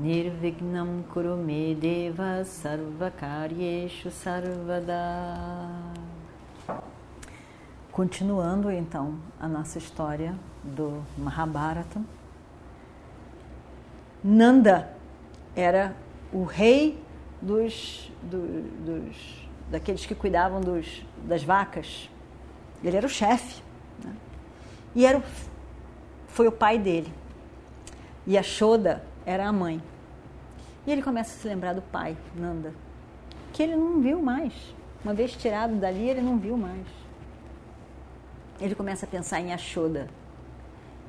Nirvignam Kurume Deva Sarvakaryeshu Sarvada Continuando então a nossa história do Mahabharata, Nanda era o rei dos, do, dos daqueles que cuidavam dos, das vacas. Ele era o chefe. Né? E era o, foi o pai dele. E a Shoda era a mãe. E ele começa a se lembrar do pai, Nanda, que ele não viu mais. Uma vez tirado dali, ele não viu mais. Ele começa a pensar em Ashoda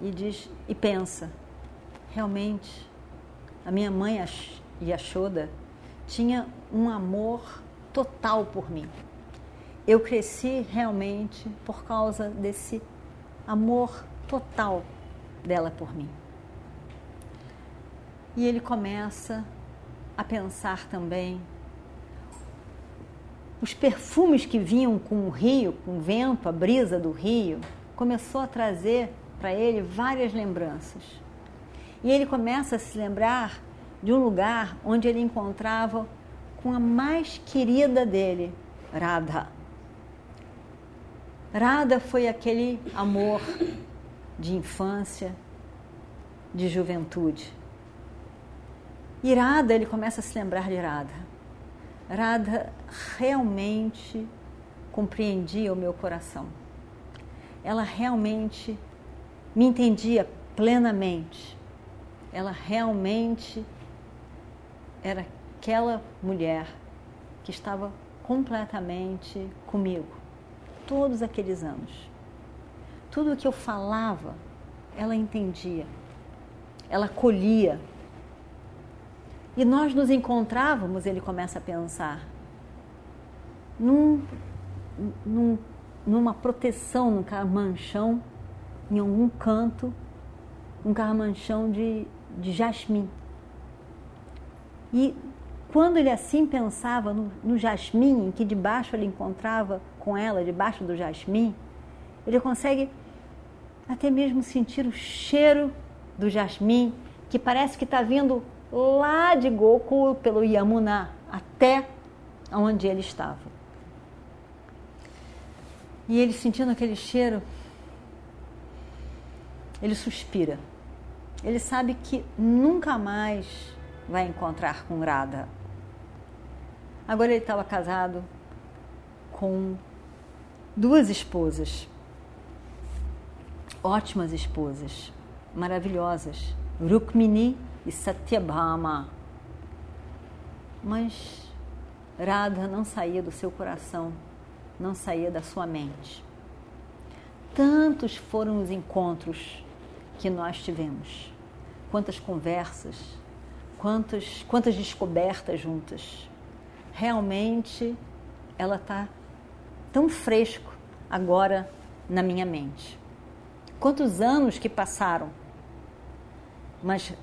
e diz e pensa, realmente, a minha mãe Yashoda tinha um amor total por mim. Eu cresci realmente por causa desse amor total dela por mim. E ele começa a pensar também os perfumes que vinham com o rio, com o vento, a brisa do rio, começou a trazer para ele várias lembranças. E ele começa a se lembrar de um lugar onde ele encontrava com a mais querida dele, Radha. Radha foi aquele amor de infância, de juventude. E Radha, ele começa a se lembrar de Radha. Radha realmente compreendia o meu coração. Ela realmente me entendia plenamente. Ela realmente era aquela mulher que estava completamente comigo todos aqueles anos. Tudo o que eu falava, ela entendia, ela colhia, e nós nos encontrávamos, ele começa a pensar, num, num, numa proteção, num carmanchão, em algum canto, um carmanchão de, de jasmim. E quando ele assim pensava no, no jasmim, em que debaixo ele encontrava com ela, debaixo do jasmim, ele consegue até mesmo sentir o cheiro do jasmim, que parece que está vindo lá de Goku pelo Yamuna até onde ele estava. E ele sentindo aquele cheiro, ele suspira. Ele sabe que nunca mais vai encontrar com Radha. Agora ele estava casado com duas esposas, ótimas esposas, maravilhosas, Rukmini e Satyabhama. Mas Radha não saía do seu coração, não saía da sua mente. Tantos foram os encontros que nós tivemos, quantas conversas, quantas, quantas descobertas juntas. Realmente ela está tão fresco agora na minha mente. Quantos anos que passaram, mas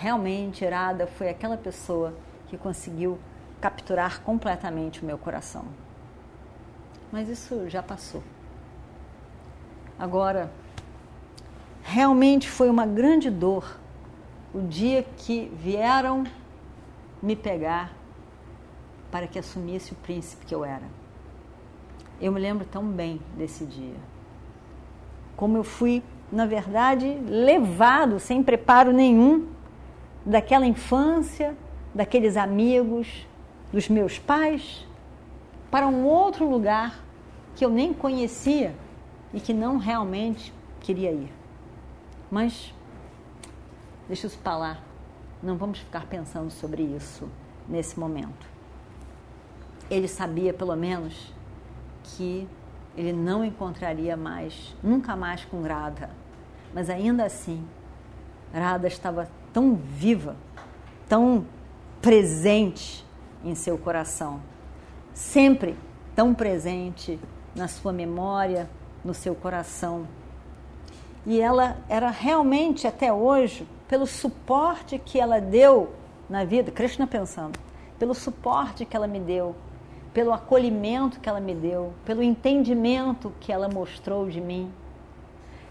realmente Irada foi aquela pessoa que conseguiu capturar completamente o meu coração. Mas isso já passou. Agora, realmente foi uma grande dor o dia que vieram me pegar para que assumisse o príncipe que eu era. Eu me lembro tão bem desse dia. Como eu fui, na verdade, levado sem preparo nenhum daquela infância, daqueles amigos, dos meus pais, para um outro lugar que eu nem conhecia e que não realmente queria ir. Mas, deixa isso para lá, não vamos ficar pensando sobre isso nesse momento. Ele sabia, pelo menos, que ele não encontraria mais, nunca mais com Radha. Mas ainda assim, Radha estava tão viva, tão presente em seu coração, sempre tão presente na sua memória, no seu coração. E ela era realmente até hoje, pelo suporte que ela deu na vida, Krishna pensando, pelo suporte que ela me deu, pelo acolhimento que ela me deu, pelo entendimento que ela mostrou de mim.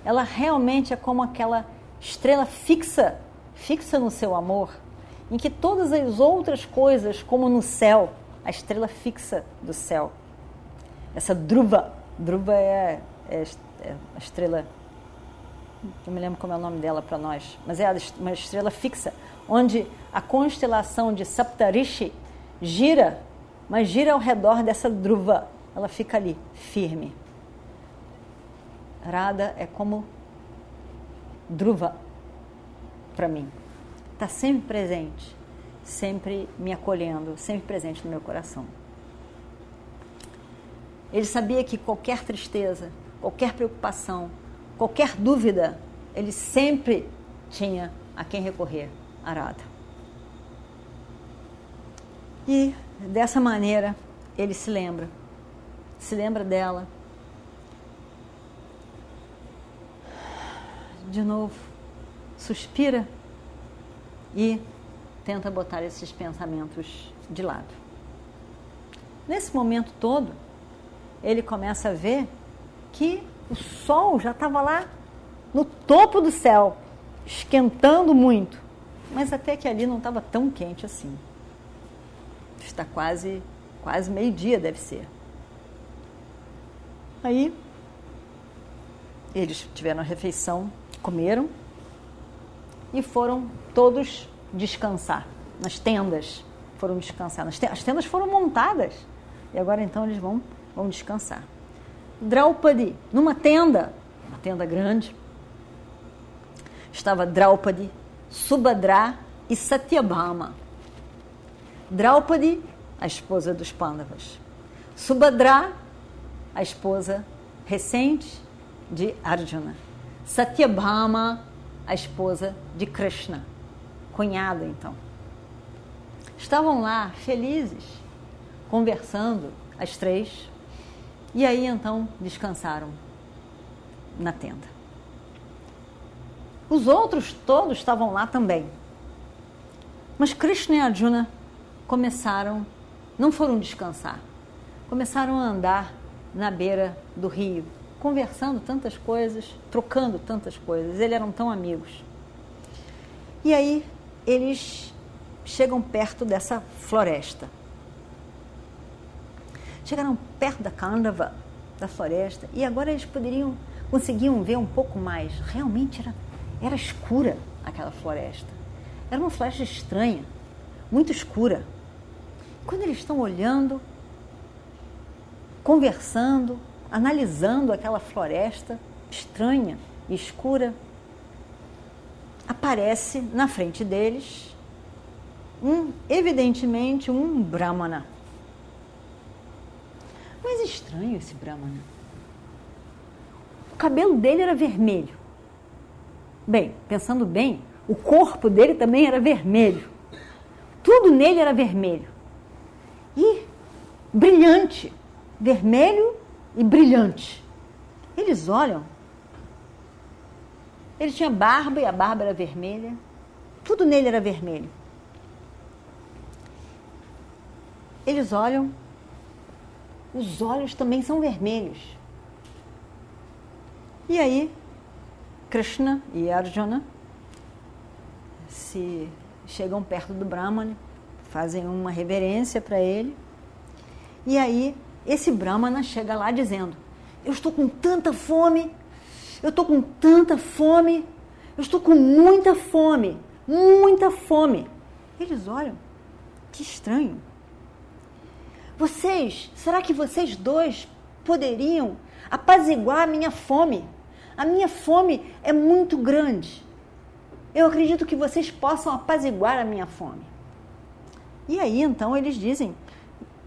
Ela realmente é como aquela estrela fixa, fixa no seu amor, em que todas as outras coisas, como no céu, a estrela fixa do céu, essa druva, druva é, é, é a estrela, não me lembro como é o nome dela para nós, mas é uma estrela fixa, onde a constelação de Saptarishi gira mas gira ao redor dessa druva. Ela fica ali, firme. Radha é como druva para mim. Está sempre presente, sempre me acolhendo, sempre presente no meu coração. Ele sabia que qualquer tristeza, qualquer preocupação, qualquer dúvida, ele sempre tinha a quem recorrer, Arada. E dessa maneira ele se lembra, se lembra dela. De novo, suspira e tenta botar esses pensamentos de lado. Nesse momento todo, ele começa a ver que o sol já estava lá no topo do céu, esquentando muito, mas até que ali não estava tão quente assim. Está quase, quase meio-dia, deve ser. Aí, eles tiveram a refeição, comeram e foram todos descansar nas tendas. Foram descansar. As tendas foram montadas e agora então eles vão, vão descansar. Draupadi, numa tenda, uma tenda grande, estava Draupadi, Subhadra e Satyabhama. Draupadi, a esposa dos Pandavas. Subhadra, a esposa recente de Arjuna. Satyabhama, a esposa de Krishna, cunhada então. Estavam lá felizes, conversando, as três, e aí então descansaram na tenda. Os outros todos estavam lá também. Mas Krishna e Arjuna começaram, não foram descansar, começaram a andar na beira do rio, conversando tantas coisas, trocando tantas coisas. Eles eram tão amigos. E aí eles chegam perto dessa floresta. Chegaram perto da Kandava, da floresta, e agora eles poderiam, conseguiam ver um pouco mais. Realmente era, era escura aquela floresta. Era uma floresta estranha, muito escura. Quando eles estão olhando, conversando, analisando aquela floresta estranha e escura, aparece na frente deles um, evidentemente, um Brahmana. Mas estranho esse Brahmana. O cabelo dele era vermelho. Bem, pensando bem, o corpo dele também era vermelho. Tudo nele era vermelho e brilhante, vermelho e brilhante. Eles olham. Ele tinha barba e a barba era vermelha. Tudo nele era vermelho. Eles olham. Os olhos também são vermelhos. E aí, Krishna e Arjuna se chegam perto do Brahmana fazem uma reverência para ele. E aí esse Brahmana chega lá dizendo: Eu estou com tanta fome, eu estou com tanta fome, eu estou com muita fome, muita fome. Eles olham, que estranho. Vocês, será que vocês dois poderiam apaziguar a minha fome? A minha fome é muito grande. Eu acredito que vocês possam apaziguar a minha fome. E aí então eles dizem: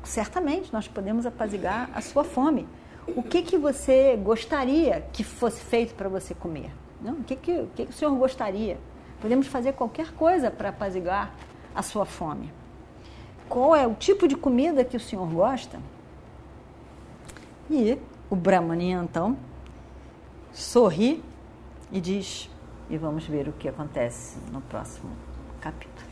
certamente nós podemos apaziguar a sua fome. O que, que você gostaria que fosse feito para você comer? Não? O, que, que, o que, que o senhor gostaria? Podemos fazer qualquer coisa para apaziguar a sua fome. qual é o tipo de comida que o senhor gosta? E o Brahmani então sorri e diz: E vamos ver o que acontece no próximo capítulo.